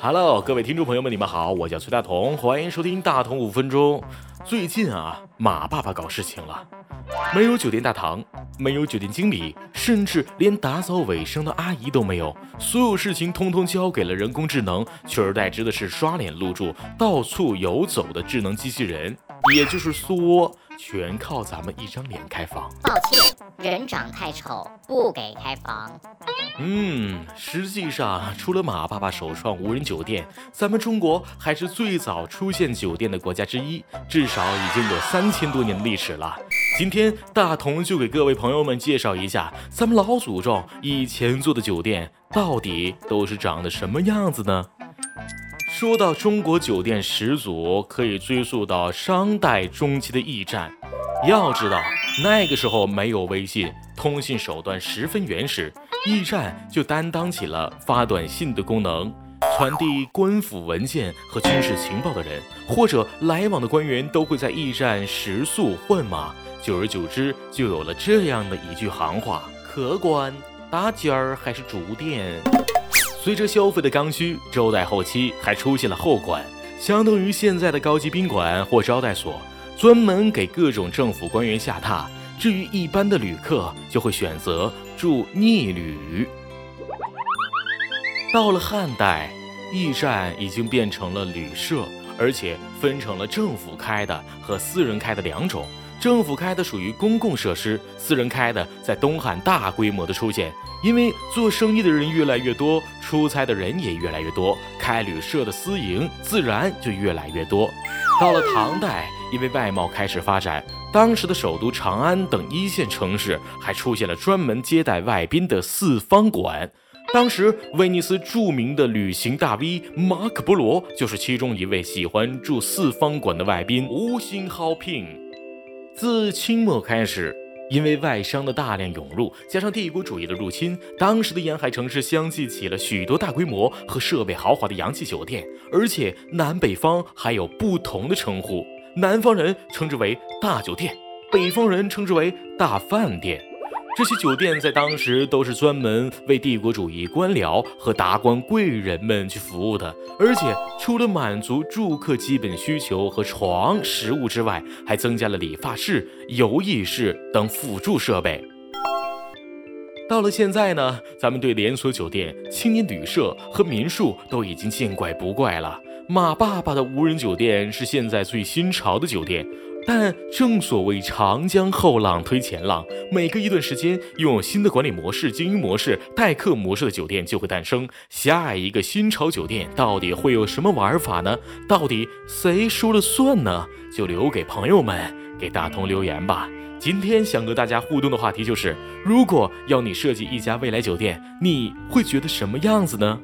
Hello，各位听众朋友们，你们好，我叫崔大同，欢迎收听大同五分钟。最近啊，马爸爸搞事情了，没有酒店大堂，没有酒店经理，甚至连打扫卫生的阿姨都没有，所有事情通通交给了人工智能，取而代之的是刷脸入住、到处游走的智能机器人，也就是说。全靠咱们一张脸开房。抱歉，人长太丑，不给开房。嗯，实际上，除了马爸爸首创无人酒店，咱们中国还是最早出现酒店的国家之一，至少已经有三千多年的历史了。今天大同就给各位朋友们介绍一下，咱们老祖宗以前做的酒店到底都是长得什么样子呢？说到中国酒店始祖，可以追溯到商代中期的驿站。要知道，那个时候没有微信，通信手段十分原始，驿站就担当起了发短信的功能，传递官府文件和军事情报的人，或者来往的官员都会在驿站食宿换马。久而久之，就有了这样的一句行话：客官，打尖儿还是住店？随着消费的刚需，周代后期还出现了后馆，相当于现在的高级宾馆或招待所，专门给各种政府官员下榻。至于一般的旅客，就会选择住逆旅。到了汉代，驿站已经变成了旅社，而且分成了政府开的和私人开的两种。政府开的属于公共设施，私人开的在东汉大规模的出现。因为做生意的人越来越多，出差的人也越来越多，开旅社的私营自然就越来越多。到了唐代，因为外贸开始发展，当时的首都长安等一线城市还出现了专门接待外宾的四方馆。当时威尼斯著名的旅行大 V 马可波罗就是其中一位喜欢住四方馆的外宾，五星好评。自清末开始，因为外商的大量涌入，加上帝国主义的入侵，当时的沿海城市相继起了许多大规模和设备豪华的洋气酒店，而且南北方还有不同的称呼，南方人称之为大酒店，北方人称之为大饭店。这些酒店在当时都是专门为帝国主义官僚和达官贵人们去服务的，而且除了满足住客基本需求和床、食物之外，还增加了理发室、游艺室等辅助设备。到了现在呢，咱们对连锁酒店、青年旅社和民宿都已经见怪不怪了。马爸爸的无人酒店是现在最新潮的酒店。但正所谓长江后浪推前浪，每隔一段时间，拥有新的管理模式、经营模式、待客模式的酒店就会诞生。下一个新潮酒店到底会有什么玩法呢？到底谁说了算呢？就留给朋友们给大同留言吧。今天想和大家互动的话题就是：如果要你设计一家未来酒店，你会觉得什么样子呢？